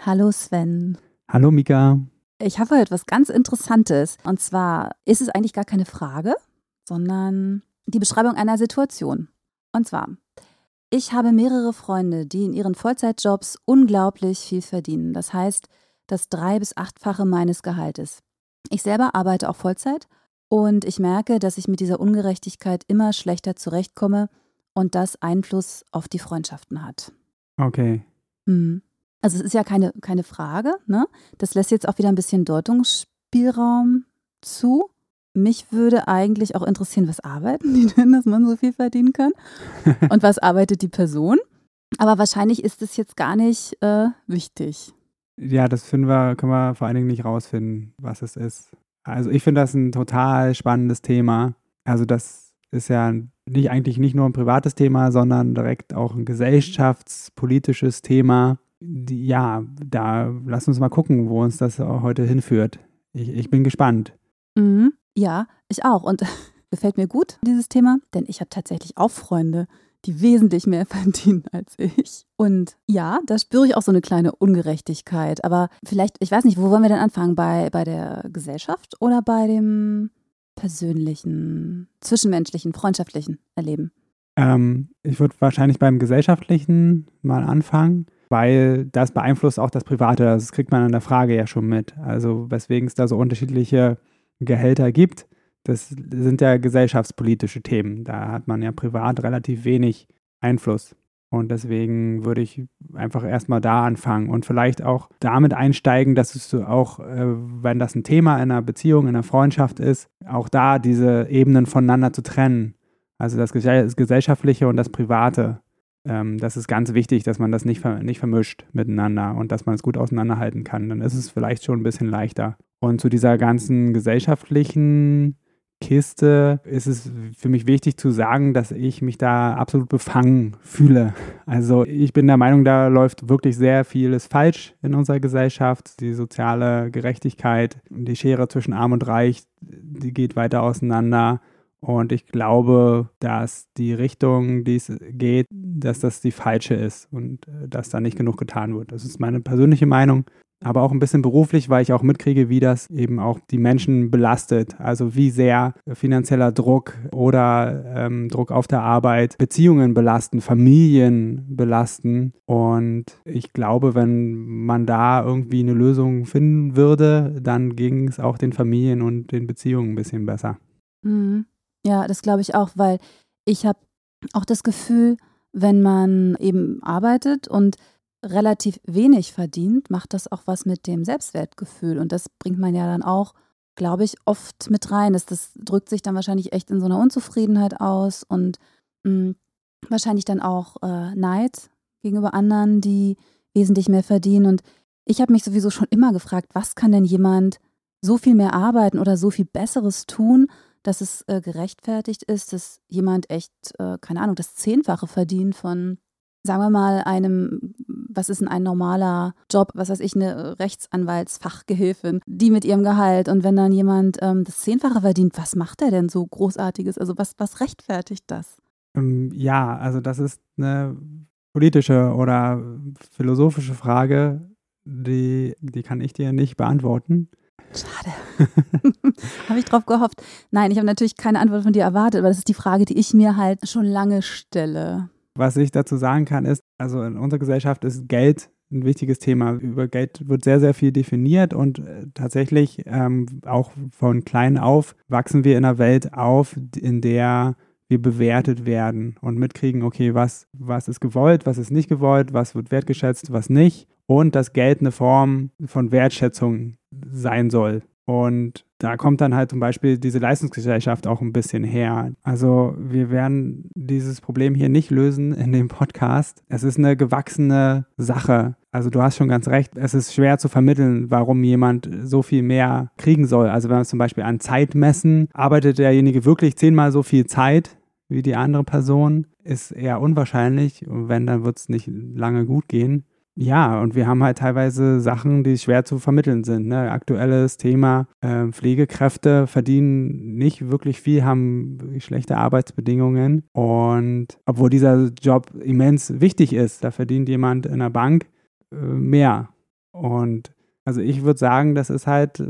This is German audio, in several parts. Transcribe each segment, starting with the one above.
Hallo Sven. Hallo Mika. Ich habe etwas ganz Interessantes. Und zwar ist es eigentlich gar keine Frage, sondern die Beschreibung einer Situation. Und zwar, ich habe mehrere Freunde, die in ihren Vollzeitjobs unglaublich viel verdienen. Das heißt, das drei- bis achtfache meines Gehaltes. Ich selber arbeite auch Vollzeit und ich merke, dass ich mit dieser Ungerechtigkeit immer schlechter zurechtkomme und das Einfluss auf die Freundschaften hat. Okay. Mhm. Also es ist ja keine, keine Frage, ne? Das lässt jetzt auch wieder ein bisschen Deutungsspielraum zu. Mich würde eigentlich auch interessieren, was arbeiten die denn, dass man so viel verdienen kann? Und was arbeitet die Person? Aber wahrscheinlich ist es jetzt gar nicht äh, wichtig. Ja, das finden wir, können wir vor allen Dingen nicht rausfinden, was es ist. Also ich finde das ein total spannendes Thema. Also das ist ja nicht eigentlich nicht nur ein privates Thema, sondern direkt auch ein gesellschaftspolitisches Thema ja, da lass uns mal gucken, wo uns das heute hinführt. Ich, ich bin gespannt. Mhm. Ja, ich auch. Und gefällt mir gut, dieses Thema, denn ich habe tatsächlich auch Freunde, die wesentlich mehr verdienen als ich. Und ja, da spüre ich auch so eine kleine Ungerechtigkeit. Aber vielleicht, ich weiß nicht, wo wollen wir denn anfangen? Bei, bei der Gesellschaft oder bei dem persönlichen, zwischenmenschlichen, freundschaftlichen Erleben? Ähm, ich würde wahrscheinlich beim gesellschaftlichen mal anfangen weil das beeinflusst auch das Private. Das kriegt man an der Frage ja schon mit. Also weswegen es da so unterschiedliche Gehälter gibt, das sind ja gesellschaftspolitische Themen. Da hat man ja privat relativ wenig Einfluss. Und deswegen würde ich einfach erstmal da anfangen und vielleicht auch damit einsteigen, dass es auch, äh, wenn das ein Thema in einer Beziehung, in einer Freundschaft ist, auch da diese Ebenen voneinander zu trennen. Also das Gesellschaftliche und das Private ähm, das ist ganz wichtig, dass man das nicht, nicht vermischt miteinander und dass man es gut auseinanderhalten kann. Dann ist es vielleicht schon ein bisschen leichter. Und zu dieser ganzen gesellschaftlichen Kiste ist es für mich wichtig zu sagen, dass ich mich da absolut befangen fühle. Also ich bin der Meinung, da läuft wirklich sehr vieles falsch in unserer Gesellschaft. Die soziale Gerechtigkeit, die Schere zwischen Arm und Reich, die geht weiter auseinander. Und ich glaube, dass die Richtung, die es geht, dass das die falsche ist und äh, dass da nicht genug getan wird. Das ist meine persönliche Meinung, aber auch ein bisschen beruflich, weil ich auch mitkriege, wie das eben auch die Menschen belastet. Also wie sehr finanzieller Druck oder ähm, Druck auf der Arbeit Beziehungen belasten, Familien belasten. Und ich glaube, wenn man da irgendwie eine Lösung finden würde, dann ging es auch den Familien und den Beziehungen ein bisschen besser. Mhm. Ja, das glaube ich auch, weil ich habe auch das Gefühl, wenn man eben arbeitet und relativ wenig verdient, macht das auch was mit dem Selbstwertgefühl. Und das bringt man ja dann auch, glaube ich, oft mit rein. Das, das drückt sich dann wahrscheinlich echt in so einer Unzufriedenheit aus und mh, hm, wahrscheinlich dann auch äh, Neid gegenüber anderen, die wesentlich mehr verdienen. Und ich habe mich sowieso schon immer gefragt, was kann denn jemand so viel mehr arbeiten oder so viel Besseres tun, dass es äh, gerechtfertigt ist, dass jemand echt, äh, keine Ahnung, das Zehnfache verdient von, sagen wir mal, einem, was ist denn ein normaler Job, was weiß ich, eine Rechtsanwaltsfachgehilfin, die mit ihrem Gehalt. Und wenn dann jemand ähm, das Zehnfache verdient, was macht er denn so Großartiges? Also was, was rechtfertigt das? Ähm, ja, also das ist eine politische oder philosophische Frage, die, die kann ich dir nicht beantworten. Schade. habe ich drauf gehofft. Nein, ich habe natürlich keine Antwort von dir erwartet, aber das ist die Frage, die ich mir halt schon lange stelle. Was ich dazu sagen kann, ist, also in unserer Gesellschaft ist Geld ein wichtiges Thema. Über Geld wird sehr, sehr viel definiert und äh, tatsächlich ähm, auch von klein auf wachsen wir in einer Welt auf, in der wir bewertet werden und mitkriegen, okay, was, was ist gewollt, was ist nicht gewollt, was wird wertgeschätzt, was nicht. Und dass Geld eine Form von Wertschätzung sein soll. Und da kommt dann halt zum Beispiel diese Leistungsgesellschaft auch ein bisschen her. Also wir werden dieses Problem hier nicht lösen in dem Podcast. Es ist eine gewachsene Sache. Also du hast schon ganz recht, es ist schwer zu vermitteln, warum jemand so viel mehr kriegen soll. Also wenn wir zum Beispiel an Zeit messen, arbeitet derjenige wirklich zehnmal so viel Zeit wie die andere Person, ist eher unwahrscheinlich. Und wenn, dann wird es nicht lange gut gehen. Ja, und wir haben halt teilweise Sachen, die schwer zu vermitteln sind. Ne? Aktuelles Thema, äh, Pflegekräfte verdienen nicht wirklich viel, haben schlechte Arbeitsbedingungen. Und obwohl dieser Job immens wichtig ist, da verdient jemand in der Bank äh, mehr. Und also ich würde sagen, das ist halt äh,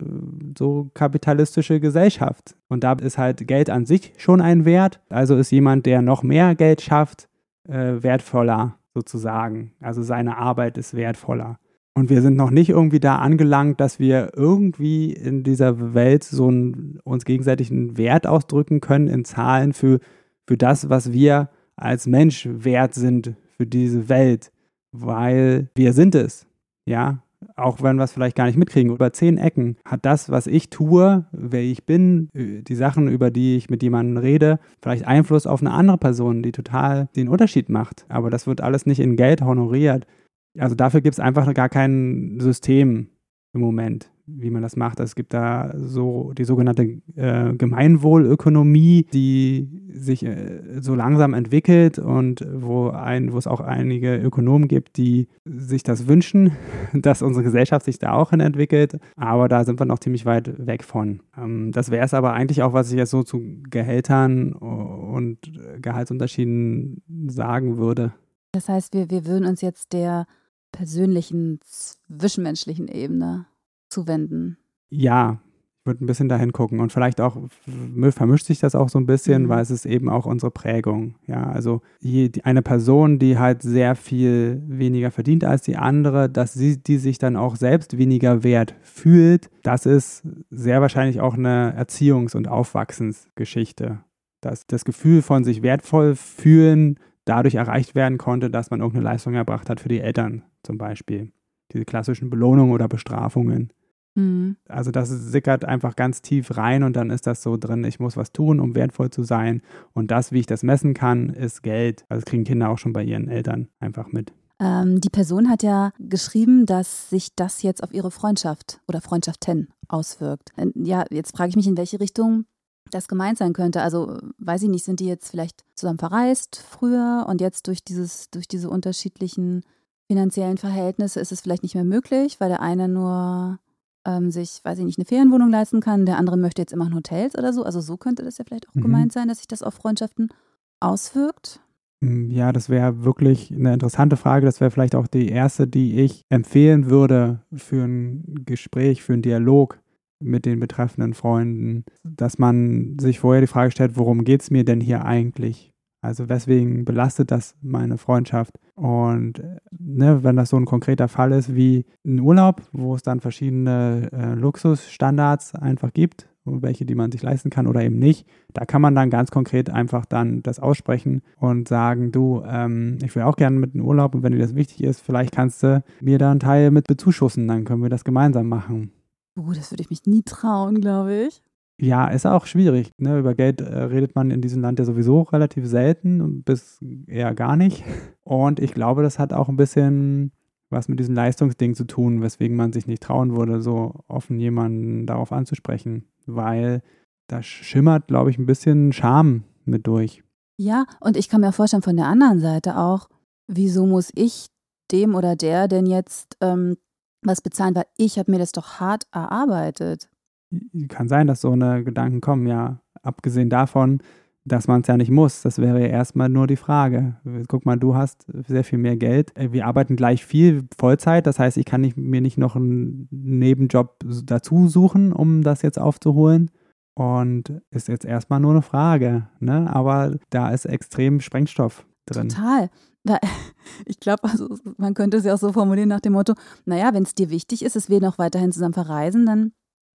so kapitalistische Gesellschaft. Und da ist halt Geld an sich schon ein Wert. Also ist jemand, der noch mehr Geld schafft, äh, wertvoller sozusagen. Also seine Arbeit ist wertvoller. Und wir sind noch nicht irgendwie da angelangt, dass wir irgendwie in dieser Welt so einen, uns gegenseitig einen Wert ausdrücken können in Zahlen für, für das, was wir als Mensch wert sind für diese Welt. Weil wir sind es. Ja, auch wenn wir es vielleicht gar nicht mitkriegen, über zehn Ecken hat das, was ich tue, wer ich bin, äh, die Sachen, über die ich mit jemandem rede, vielleicht Einfluss auf eine andere Person, die total den Unterschied macht. Aber das wird alles nicht in Geld honoriert. Also dafür gibt es einfach gar kein System im Moment wie man das macht. Es gibt da so die sogenannte äh, Gemeinwohlökonomie, die sich äh, so langsam entwickelt und wo, ein, wo es auch einige Ökonomen gibt, die sich das wünschen, dass unsere Gesellschaft sich da auch hin entwickelt. Aber da sind wir noch ziemlich weit weg von. Ähm, das wäre es aber eigentlich auch, was ich jetzt so zu Gehältern und Gehaltsunterschieden sagen würde. Das heißt, wir, wir würden uns jetzt der persönlichen, zwischenmenschlichen Ebene zuwenden. Ja, ich würde ein bisschen dahin gucken und vielleicht auch vermischt sich das auch so ein bisschen, mhm. weil es ist eben auch unsere Prägung. Ja, also eine Person, die halt sehr viel weniger verdient als die andere, dass sie die sich dann auch selbst weniger wert fühlt, das ist sehr wahrscheinlich auch eine Erziehungs- und Aufwachsensgeschichte. Dass das Gefühl von sich wertvoll fühlen dadurch erreicht werden konnte, dass man irgendeine Leistung erbracht hat für die Eltern zum Beispiel. Diese klassischen Belohnungen oder Bestrafungen. Mhm. Also das sickert einfach ganz tief rein und dann ist das so drin, ich muss was tun, um wertvoll zu sein. Und das, wie ich das messen kann, ist Geld. Also das kriegen Kinder auch schon bei ihren Eltern einfach mit. Ähm, die Person hat ja geschrieben, dass sich das jetzt auf ihre Freundschaft oder Freundschaften auswirkt. Äh, ja, jetzt frage ich mich, in welche Richtung das gemeint sein könnte. Also weiß ich nicht, sind die jetzt vielleicht zusammen verreist früher und jetzt durch dieses, durch diese unterschiedlichen finanziellen Verhältnisse ist es vielleicht nicht mehr möglich, weil der eine nur ähm, sich, weiß ich nicht, eine Ferienwohnung leisten kann, der andere möchte jetzt immer in Hotels oder so. Also so könnte das ja vielleicht auch mhm. gemeint sein, dass sich das auf Freundschaften auswirkt. Hm, ja, das wäre wirklich eine interessante Frage. Das wäre vielleicht auch die erste, die ich empfehlen würde für ein Gespräch, für einen Dialog mit den betreffenden Freunden, dass man sich vorher die Frage stellt, worum geht es mir denn hier eigentlich? Also weswegen belastet das meine Freundschaft? Und ne, wenn das so ein konkreter Fall ist wie ein Urlaub, wo es dann verschiedene äh, Luxusstandards einfach gibt, welche, die man sich leisten kann oder eben nicht, da kann man dann ganz konkret einfach dann das aussprechen und sagen, du, ähm, ich will auch gerne mit einem Urlaub und wenn dir das wichtig ist, vielleicht kannst du mir da einen Teil mit bezuschussen, dann können wir das gemeinsam machen. Uh, das würde ich mich nie trauen, glaube ich. Ja, ist auch schwierig. Ne? Über Geld äh, redet man in diesem Land ja sowieso relativ selten, bis eher gar nicht. Und ich glaube, das hat auch ein bisschen was mit diesem Leistungsding zu tun, weswegen man sich nicht trauen würde, so offen jemanden darauf anzusprechen. Weil da schimmert, glaube ich, ein bisschen Scham mit durch. Ja, und ich kann mir vorstellen, von der anderen Seite auch, wieso muss ich dem oder der denn jetzt ähm, was bezahlen, weil ich habe mir das doch hart erarbeitet kann sein, dass so eine Gedanken kommen, ja. Abgesehen davon, dass man es ja nicht muss. Das wäre ja erstmal nur die Frage. Guck mal, du hast sehr viel mehr Geld. Wir arbeiten gleich viel Vollzeit. Das heißt, ich kann nicht, mir nicht noch einen Nebenjob dazu suchen, um das jetzt aufzuholen. Und ist jetzt erstmal nur eine Frage. Ne? Aber da ist extrem Sprengstoff drin. Total. Ich glaube, also man könnte es ja auch so formulieren nach dem Motto, naja, wenn es dir wichtig ist, dass wir noch weiterhin zusammen verreisen, dann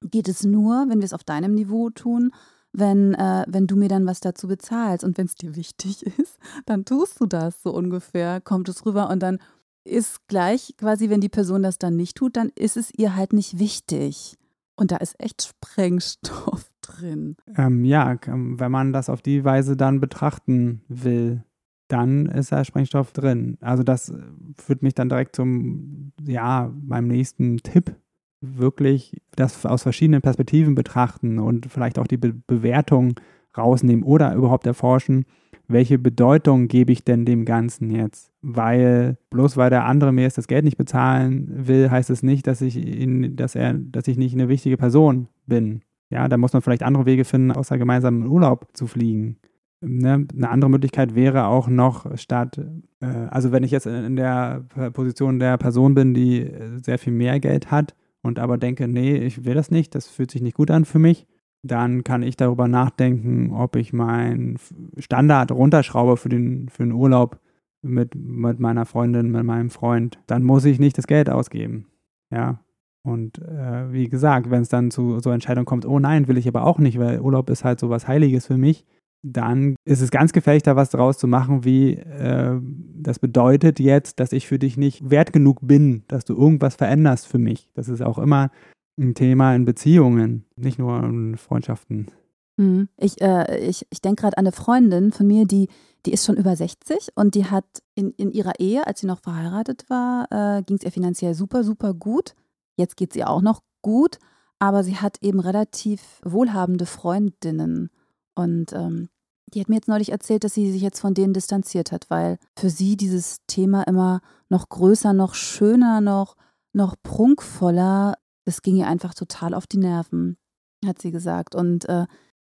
geht es nur, wenn wir es auf deinem Niveau tun, wenn, äh, wenn du mir dann was dazu bezahlst. Und wenn es dir wichtig ist, dann tust du das so ungefähr, kommt es rüber und dann ist gleich quasi, wenn die Person das dann nicht tut, dann ist es ihr halt nicht wichtig. Und da ist echt Sprengstoff drin. Ähm, ja, wenn man das auf die Weise dann betrachten will, dann ist da Sprengstoff drin. Also das führt mich dann direkt zum ja, beim nächsten Tipp wirklich das aus verschiedenen Perspektiven betrachten und vielleicht auch die Be Bewertung rausnehmen oder überhaupt erforschen, welche Bedeutung gebe ich denn dem Ganzen jetzt? Weil bloß weil der andere mir jetzt das Geld nicht bezahlen will, heißt es nicht, dass ich ihn, dass er, dass ich nicht eine wichtige Person bin. Ja, da muss man vielleicht andere Wege finden, außer gemeinsam in Urlaub zu fliegen. Ne? Eine andere Möglichkeit wäre auch noch statt, äh, also wenn ich jetzt in der Position der Person bin, die äh, sehr viel mehr Geld hat und aber denke, nee, ich will das nicht, das fühlt sich nicht gut an für mich, dann kann ich darüber nachdenken, ob ich meinen Standard runterschraube für den, für den Urlaub mit, mit meiner Freundin, mit meinem Freund. Dann muss ich nicht das Geld ausgeben. Ja. Und äh, wie gesagt, wenn es dann zu so Entscheidungen kommt, oh nein, will ich aber auch nicht, weil Urlaub ist halt so was Heiliges für mich, dann ist es ganz gefährlich, da was draus zu machen, wie äh, das bedeutet jetzt, dass ich für dich nicht wert genug bin, dass du irgendwas veränderst für mich. Das ist auch immer ein Thema in Beziehungen, nicht nur in Freundschaften. Mhm. Ich, äh, ich, ich denke gerade an eine Freundin von mir, die, die ist schon über 60 und die hat in, in ihrer Ehe, als sie noch verheiratet war, äh, ging es ihr finanziell super, super gut. Jetzt geht es ihr auch noch gut, aber sie hat eben relativ wohlhabende Freundinnen. Und ähm, die hat mir jetzt neulich erzählt, dass sie sich jetzt von denen distanziert hat, weil für sie dieses Thema immer noch größer, noch schöner, noch, noch prunkvoller das ging ihr einfach total auf die Nerven, hat sie gesagt. Und äh,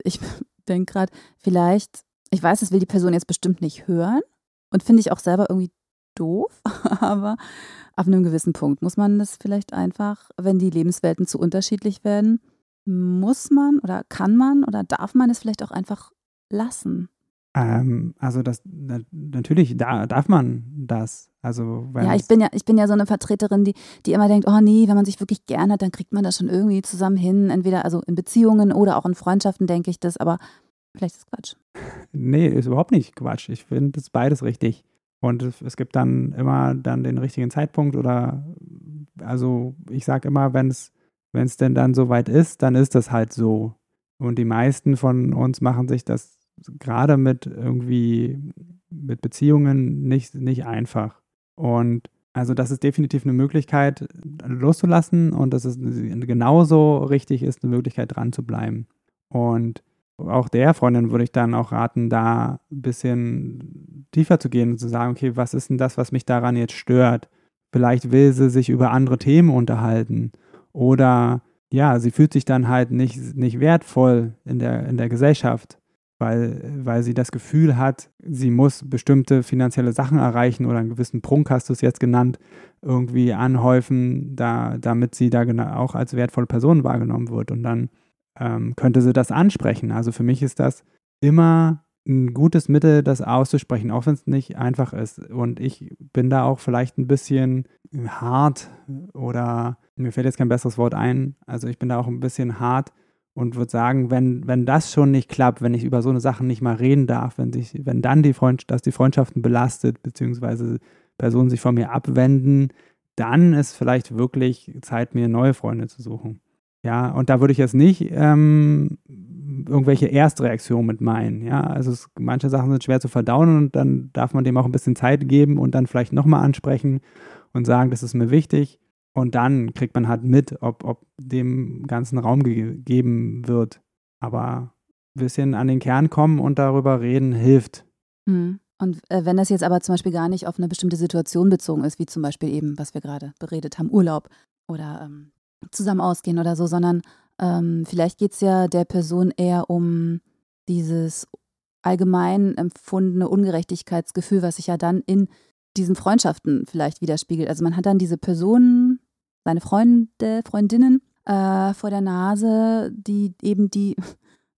ich denke gerade, vielleicht, ich weiß, das will die Person jetzt bestimmt nicht hören und finde ich auch selber irgendwie doof, aber auf einem gewissen Punkt muss man das vielleicht einfach, wenn die Lebenswelten zu unterschiedlich werden, muss man oder kann man oder darf man es vielleicht auch einfach lassen. Ähm, also das natürlich da, darf man das. Also ja, ich bin ja, ich bin ja so eine Vertreterin, die, die immer denkt, oh nee, wenn man sich wirklich gern hat, dann kriegt man das schon irgendwie zusammen hin. Entweder also in Beziehungen oder auch in Freundschaften denke ich das, aber vielleicht ist es Quatsch. Nee, ist überhaupt nicht Quatsch. Ich finde das beides richtig. Und es gibt dann immer dann den richtigen Zeitpunkt oder also ich sage immer, wenn es wenn es denn dann soweit ist, dann ist das halt so. Und die meisten von uns machen sich das gerade mit irgendwie mit Beziehungen nicht, nicht einfach. Und also das ist definitiv eine Möglichkeit loszulassen und dass es genauso richtig ist, eine Möglichkeit dran zu bleiben. Und auch der Freundin würde ich dann auch raten, da ein bisschen tiefer zu gehen und zu sagen, okay, was ist denn das, was mich daran jetzt stört? Vielleicht will sie sich über andere Themen unterhalten oder ja, sie fühlt sich dann halt nicht, nicht wertvoll in der, in der Gesellschaft weil, weil sie das Gefühl hat, sie muss bestimmte finanzielle Sachen erreichen oder einen gewissen Prunk, hast du es jetzt genannt, irgendwie anhäufen, da, damit sie da auch als wertvolle Person wahrgenommen wird. Und dann ähm, könnte sie das ansprechen. Also für mich ist das immer ein gutes Mittel, das auszusprechen, auch wenn es nicht einfach ist. Und ich bin da auch vielleicht ein bisschen hart oder mir fällt jetzt kein besseres Wort ein. Also ich bin da auch ein bisschen hart und würde sagen, wenn, wenn das schon nicht klappt, wenn ich über so eine Sache nicht mal reden darf, wenn sich, wenn dann die Freund, dass die Freundschaften belastet, beziehungsweise Personen sich von mir abwenden, dann ist vielleicht wirklich Zeit, mir neue Freunde zu suchen. Ja, und da würde ich jetzt nicht ähm, irgendwelche Erstreaktionen mit meinen. Ja, also es, manche Sachen sind schwer zu verdauen und dann darf man dem auch ein bisschen Zeit geben und dann vielleicht nochmal ansprechen und sagen, das ist mir wichtig. Und dann kriegt man halt mit, ob, ob dem ganzen Raum gegeben wird. Aber ein bisschen an den Kern kommen und darüber reden hilft. Mhm. Und äh, wenn das jetzt aber zum Beispiel gar nicht auf eine bestimmte Situation bezogen ist, wie zum Beispiel eben, was wir gerade beredet haben, Urlaub oder ähm, zusammen ausgehen oder so, sondern ähm, vielleicht geht es ja der Person eher um dieses allgemein empfundene Ungerechtigkeitsgefühl, was sich ja dann in diesen Freundschaften vielleicht widerspiegelt. Also man hat dann diese Personen, seine Freunde, Freundinnen äh, vor der Nase, die eben die,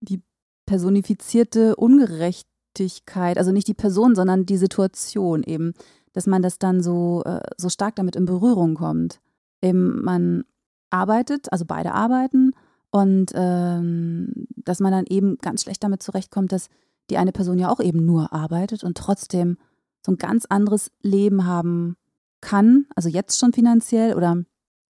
die personifizierte Ungerechtigkeit, also nicht die Person, sondern die Situation eben, dass man das dann so, äh, so stark damit in Berührung kommt. Eben man arbeitet, also beide arbeiten und ähm, dass man dann eben ganz schlecht damit zurechtkommt, dass die eine Person ja auch eben nur arbeitet und trotzdem so ein ganz anderes Leben haben kann, also jetzt schon finanziell oder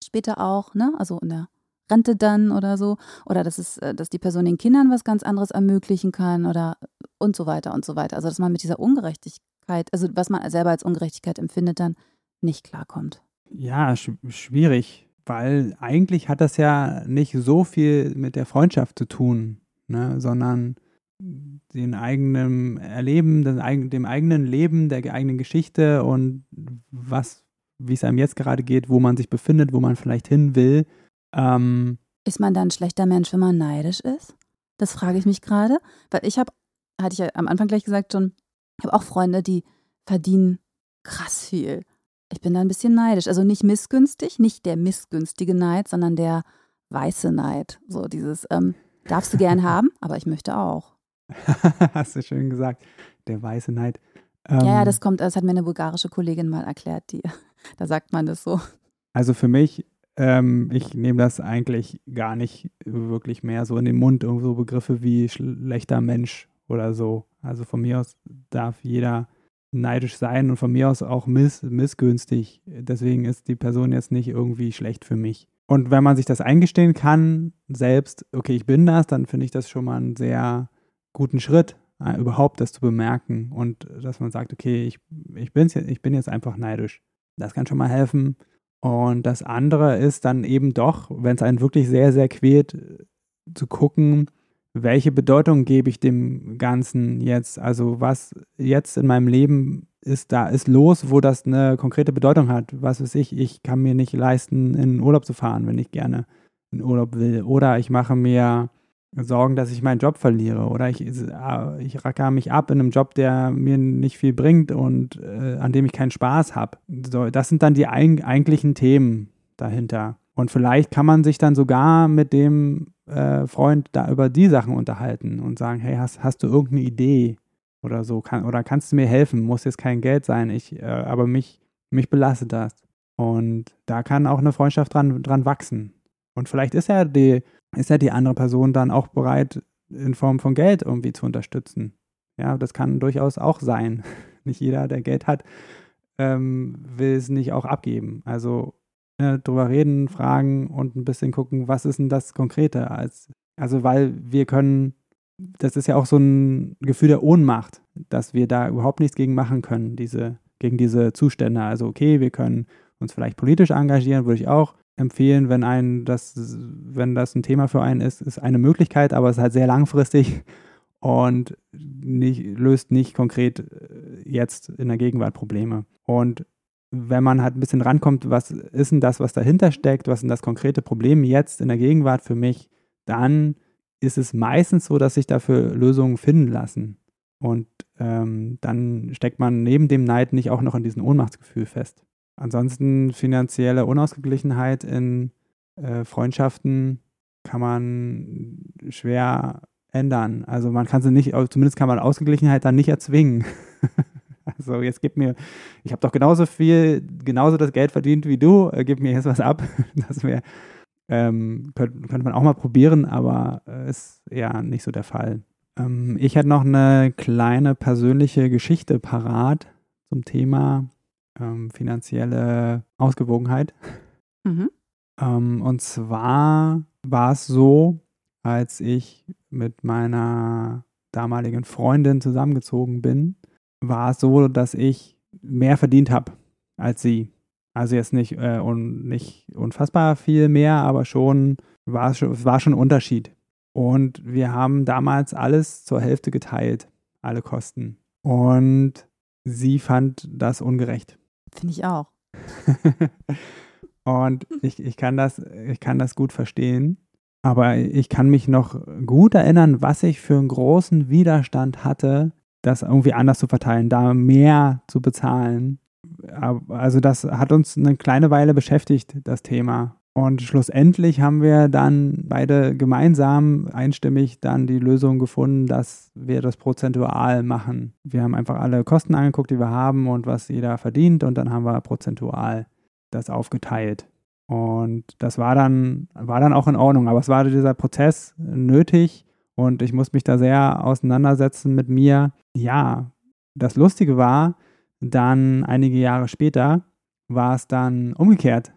später auch, ne? Also in der Rente dann oder so. Oder dass es, äh, dass die Person den Kindern was ganz anderes ermöglichen kann oder und so weiter und so weiter. Also dass man mit dieser Ungerechtigkeit, also was man selber als Ungerechtigkeit empfindet, dann nicht klarkommt. Ja, sch schwierig, weil eigentlich hat das ja nicht so viel mit der Freundschaft zu tun, ne, sondern den eigenen Erleben, dem eigenen Leben, der eigenen Geschichte und was, wie es einem jetzt gerade geht, wo man sich befindet, wo man vielleicht hin will. Ähm, ist man dann ein schlechter Mensch, wenn man neidisch ist? Das frage ich mich gerade, weil ich habe, hatte ich ja am Anfang gleich gesagt schon, ich habe auch Freunde, die verdienen krass viel. Ich bin da ein bisschen neidisch. Also nicht missgünstig, nicht der missgünstige Neid, sondern der weiße Neid. So dieses, ähm, darfst du gern haben, aber ich möchte auch. Hast du schön gesagt. Der weiße Neid. Ähm, ja, ja, das kommt, das hat mir eine bulgarische Kollegin mal erklärt, die, da sagt man das so. Also für mich, ähm, ich nehme das eigentlich gar nicht wirklich mehr so in den Mund, irgendwo Begriffe wie schlechter Mensch oder so. Also von mir aus darf jeder neidisch sein und von mir aus auch miss, missgünstig. Deswegen ist die Person jetzt nicht irgendwie schlecht für mich. Und wenn man sich das eingestehen kann, selbst, okay, ich bin das, dann finde ich das schon mal einen sehr guten Schritt, äh, überhaupt das zu bemerken und dass man sagt, okay, ich, ich, bin's, ich bin jetzt einfach neidisch. Das kann schon mal helfen. Und das andere ist dann eben doch, wenn es einen wirklich sehr, sehr quält, zu gucken, welche Bedeutung gebe ich dem Ganzen jetzt? Also was jetzt in meinem Leben ist da, ist los, wo das eine konkrete Bedeutung hat. Was weiß ich, ich kann mir nicht leisten, in Urlaub zu fahren, wenn ich gerne in Urlaub will. Oder ich mache mir Sorgen, dass ich meinen Job verliere. Oder ich, äh, ich racker mich ab in einem Job, der mir nicht viel bringt und äh, an dem ich keinen Spaß habe. So, das sind dann die eigentlichen Themen dahinter. Und vielleicht kann man sich dann sogar mit dem äh, Freund da über die Sachen unterhalten und sagen, hey, hast, hast du irgendeine Idee oder so? Kann, oder kannst du mir helfen? Muss jetzt kein Geld sein, ich, äh, aber mich, mich belastet das. Und da kann auch eine Freundschaft dran, dran wachsen. Und vielleicht ist ja die, ist ja die andere Person dann auch bereit, in Form von Geld irgendwie zu unterstützen. Ja, das kann durchaus auch sein. Nicht jeder, der Geld hat, ähm, will es nicht auch abgeben. Also äh, drüber reden, fragen und ein bisschen gucken, was ist denn das Konkrete? Als, also, weil wir können, das ist ja auch so ein Gefühl der Ohnmacht, dass wir da überhaupt nichts gegen machen können, diese, gegen diese Zustände. Also, okay, wir können uns vielleicht politisch engagieren, würde ich auch empfehlen, wenn ein das, wenn das ein Thema für einen ist, ist eine Möglichkeit, aber es ist halt sehr langfristig und nicht, löst nicht konkret äh, jetzt in der Gegenwart Probleme. Und wenn man halt ein bisschen rankommt, was ist denn das, was dahinter steckt, was sind das konkrete Problem jetzt in der Gegenwart für mich, dann ist es meistens so, dass sich dafür Lösungen finden lassen. Und ähm, dann steckt man neben dem Neid nicht auch noch in diesem Ohnmachtsgefühl fest. Ansonsten finanzielle Unausgeglichenheit in äh, Freundschaften kann man schwer ändern. Also man kann sie nicht, zumindest kann man Ausgeglichenheit dann nicht erzwingen. Also jetzt gib mir, ich habe doch genauso viel, genauso das Geld verdient wie du, äh, gib mir jetzt was ab. Das wäre, ähm, könnte, könnte man auch mal probieren, aber äh, ist eher nicht so der Fall. Ähm, ich hätte noch eine kleine persönliche Geschichte parat zum Thema ähm, finanzielle Ausgewogenheit. Mhm. Ähm, und zwar war es so, als ich mit meiner damaligen Freundin zusammengezogen bin, war es so, dass ich mehr verdient habe als sie. Also jetzt nicht, äh, un, nicht unfassbar viel mehr, aber schon war es schon, war schon ein Unterschied. Und wir haben damals alles zur Hälfte geteilt, alle Kosten. Und sie fand das ungerecht. Finde ich auch. und ich, ich, kann das, ich kann das gut verstehen. Aber ich kann mich noch gut erinnern, was ich für einen großen Widerstand hatte, das irgendwie anders zu verteilen, da mehr zu bezahlen. Also das hat uns eine kleine Weile beschäftigt, das Thema. Und schlussendlich haben wir dann beide gemeinsam einstimmig dann die Lösung gefunden, dass wir das prozentual machen. Wir haben einfach alle Kosten angeguckt, die wir haben und was jeder verdient und dann haben wir prozentual das aufgeteilt. Und das war dann, war dann auch in Ordnung. Aber es war dieser Prozess nötig, und ich muss mich da sehr auseinandersetzen mit mir. Ja, das Lustige war, dann einige Jahre später war es dann umgekehrt.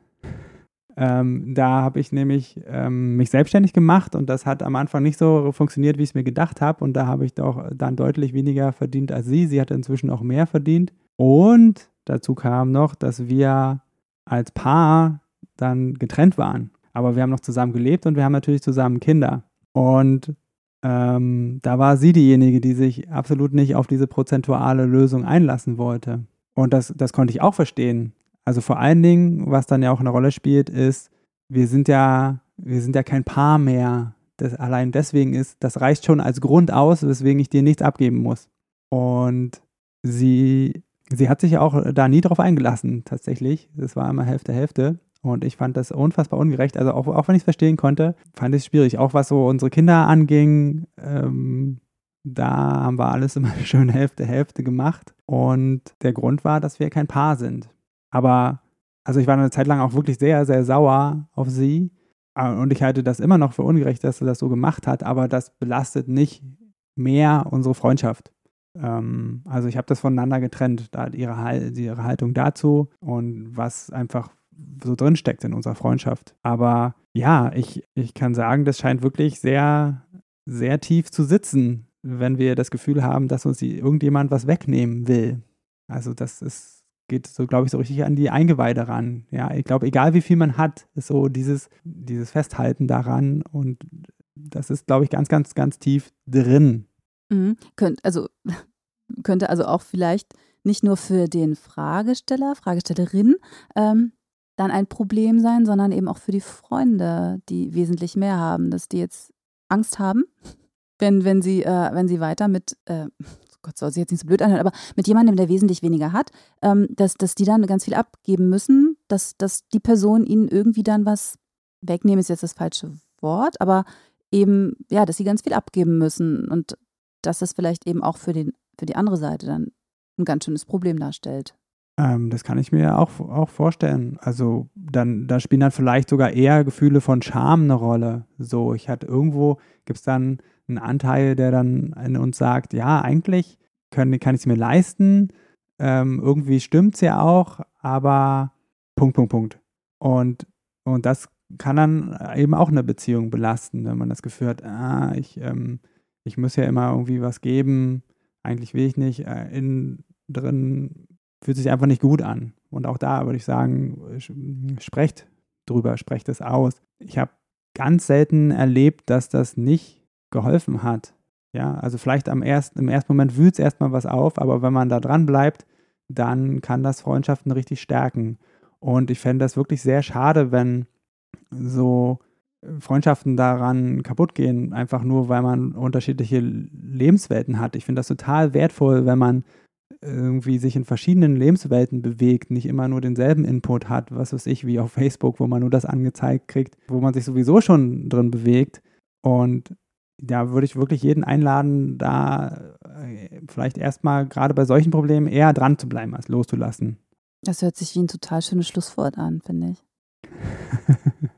Ähm, da habe ich nämlich ähm, mich selbstständig gemacht und das hat am Anfang nicht so funktioniert, wie ich es mir gedacht habe. Und da habe ich doch dann deutlich weniger verdient als sie. Sie hat inzwischen auch mehr verdient. Und dazu kam noch, dass wir als Paar dann getrennt waren. Aber wir haben noch zusammen gelebt und wir haben natürlich zusammen Kinder. Und ähm, da war sie diejenige, die sich absolut nicht auf diese prozentuale Lösung einlassen wollte. Und das, das konnte ich auch verstehen. Also vor allen Dingen, was dann ja auch eine Rolle spielt, ist, wir sind ja, wir sind ja kein Paar mehr. Das allein deswegen ist, das reicht schon als Grund aus, weswegen ich dir nichts abgeben muss. Und sie, sie hat sich auch da nie drauf eingelassen, tatsächlich. Es war immer Hälfte, Hälfte. Und ich fand das unfassbar ungerecht. Also auch, auch wenn ich es verstehen konnte, fand ich es schwierig. Auch was so unsere Kinder anging, ähm, da haben wir alles immer schön Hälfte, Hälfte gemacht. Und der Grund war, dass wir kein Paar sind. Aber, also ich war eine Zeit lang auch wirklich sehr, sehr sauer auf sie. Äh, und ich halte das immer noch für ungerecht, dass sie das so gemacht hat. Aber das belastet nicht mehr unsere Freundschaft. Ähm, also ich habe das voneinander getrennt, da ihre, ihre Haltung dazu und was einfach so drinsteckt in unserer Freundschaft. Aber ja, ich, ich kann sagen, das scheint wirklich sehr, sehr tief zu sitzen, wenn wir das Gefühl haben, dass uns irgendjemand was wegnehmen will. Also das ist, geht so, glaube ich, so richtig an die Eingeweide ran. Ja, ich glaube, egal wie viel man hat, ist so dieses, dieses Festhalten daran und das ist, glaube ich, ganz, ganz, ganz tief drin. Mhm. Könnt, also könnte also auch vielleicht nicht nur für den Fragesteller, Fragestellerin ähm, dann ein Problem sein, sondern eben auch für die Freunde, die wesentlich mehr haben, dass die jetzt Angst haben, wenn, wenn, sie, äh, wenn sie weiter mit, äh, Gott soll sich jetzt nicht so blöd anhören, aber mit jemandem, der wesentlich weniger hat, ähm, dass, dass die dann ganz viel abgeben müssen, dass, dass die Person ihnen irgendwie dann was wegnehmen, ist jetzt das falsche Wort, aber eben, ja, dass sie ganz viel abgeben müssen und dass das vielleicht eben auch für, den, für die andere Seite dann ein ganz schönes Problem darstellt. Ähm, das kann ich mir auch, auch vorstellen. Also dann, da spielen dann vielleicht sogar eher Gefühle von Scham eine Rolle. So, ich hatte irgendwo, gibt es dann einen Anteil, der dann in uns sagt, ja, eigentlich können, kann ich es mir leisten. Ähm, irgendwie stimmt es ja auch, aber Punkt, Punkt, Punkt. Und, und das kann dann eben auch eine Beziehung belasten, wenn man das Gefühl hat, ah, ich, ähm, ich muss ja immer irgendwie was geben, eigentlich will ich nicht. Äh, innen drin fühlt sich einfach nicht gut an. Und auch da würde ich sagen, sprecht drüber, sprecht es aus. Ich habe ganz selten erlebt, dass das nicht geholfen hat. Ja, also vielleicht am ersten, im ersten Moment wühlt es erstmal was auf, aber wenn man da dran bleibt, dann kann das Freundschaften richtig stärken. Und ich fände das wirklich sehr schade, wenn so Freundschaften daran kaputt gehen, einfach nur, weil man unterschiedliche Lebenswelten hat. Ich finde das total wertvoll, wenn man irgendwie sich in verschiedenen Lebenswelten bewegt, nicht immer nur denselben Input hat, was weiß ich, wie auf Facebook, wo man nur das angezeigt kriegt, wo man sich sowieso schon drin bewegt. Und da würde ich wirklich jeden einladen, da äh, vielleicht erstmal gerade bei solchen Problemen eher dran zu bleiben, als loszulassen. Das hört sich wie ein total schönes Schlusswort an, finde ich.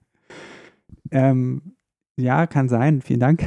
ähm, ja, kann sein. Vielen Dank.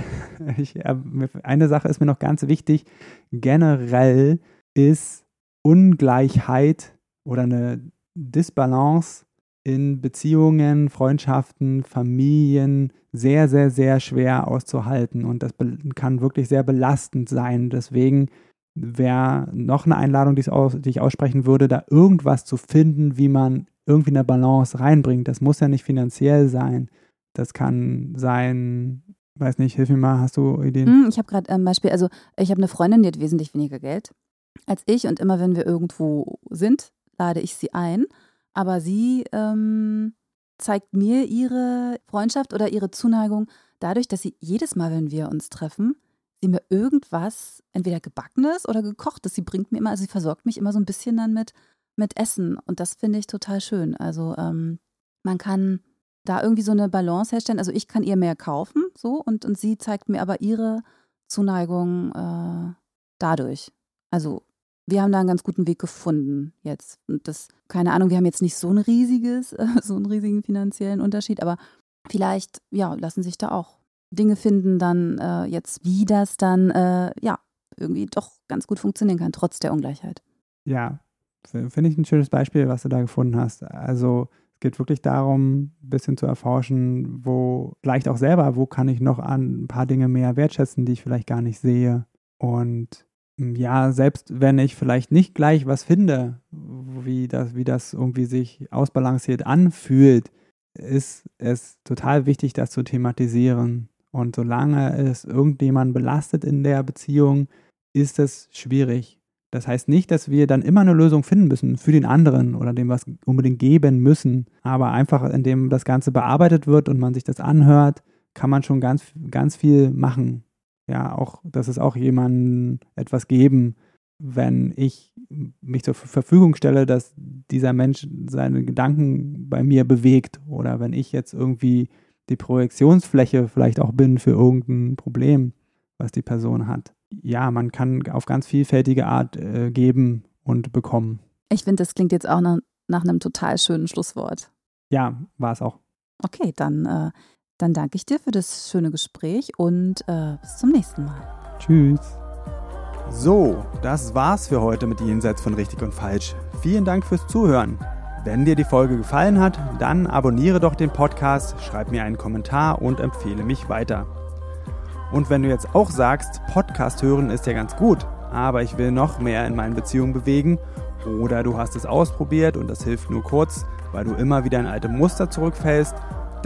Ich, äh, eine Sache ist mir noch ganz wichtig. Generell ist Ungleichheit oder eine Disbalance in Beziehungen, Freundschaften, Familien sehr, sehr, sehr schwer auszuhalten und das kann wirklich sehr belastend sein. Deswegen wäre noch eine Einladung, die ich aussprechen würde, da irgendwas zu finden, wie man irgendwie eine Balance reinbringt. Das muss ja nicht finanziell sein. Das kann sein, weiß nicht, hilf mir mal, hast du Ideen? Hm, ich habe gerade ein Beispiel, also ich habe eine Freundin, die hat wesentlich weniger Geld als ich und immer wenn wir irgendwo sind, lade ich sie ein. Aber sie ähm, zeigt mir ihre Freundschaft oder ihre Zuneigung dadurch, dass sie jedes Mal, wenn wir uns treffen, sie mir irgendwas, entweder gebackenes oder gekochtes, sie bringt mir immer, also sie versorgt mich immer so ein bisschen dann mit, mit Essen. Und das finde ich total schön. Also ähm, man kann da irgendwie so eine Balance herstellen. Also ich kann ihr mehr kaufen, so, und, und sie zeigt mir aber ihre Zuneigung äh, dadurch. Also wir haben da einen ganz guten Weg gefunden jetzt. Und das, keine Ahnung, wir haben jetzt nicht so ein riesiges, äh, so einen riesigen finanziellen Unterschied, aber vielleicht, ja, lassen sich da auch Dinge finden, dann äh, jetzt, wie das dann, äh, ja, irgendwie doch ganz gut funktionieren kann, trotz der Ungleichheit. Ja, finde ich ein schönes Beispiel, was du da gefunden hast. Also es geht wirklich darum, ein bisschen zu erforschen, wo vielleicht auch selber, wo kann ich noch an ein paar Dinge mehr wertschätzen, die ich vielleicht gar nicht sehe. Und ja, selbst wenn ich vielleicht nicht gleich was finde, wie das, wie das irgendwie sich ausbalanciert anfühlt, ist es total wichtig, das zu thematisieren. Und solange es irgendjemand belastet in der Beziehung, ist es schwierig. Das heißt nicht, dass wir dann immer eine Lösung finden müssen für den anderen oder dem was unbedingt geben müssen. Aber einfach, indem das Ganze bearbeitet wird und man sich das anhört, kann man schon ganz, ganz viel machen. Ja, auch, dass es auch jemandem etwas geben, wenn ich mich zur Verfügung stelle, dass dieser Mensch seine Gedanken bei mir bewegt oder wenn ich jetzt irgendwie die Projektionsfläche vielleicht auch bin für irgendein Problem, was die Person hat. Ja, man kann auf ganz vielfältige Art äh, geben und bekommen. Ich finde, das klingt jetzt auch nach, nach, einem total schönen Schlusswort. Ja, war es auch. Okay, dann, äh, dann danke ich dir für das schöne Gespräch und äh, bis zum nächsten Mal. Tschüss. So, das war's für heute mit Jenseits von Richtig und Falsch. Vielen Dank fürs Zuhören. Wenn dir die Folge gefallen hat, dann abonniere doch den Podcast, schreib mir einen Kommentar und empfehle mich weiter. Und wenn du jetzt auch sagst, Podcast hören ist ja ganz gut, aber ich will noch mehr in meinen Beziehungen bewegen oder du hast es ausprobiert und das hilft nur kurz, weil du immer wieder in alte Muster zurückfällst,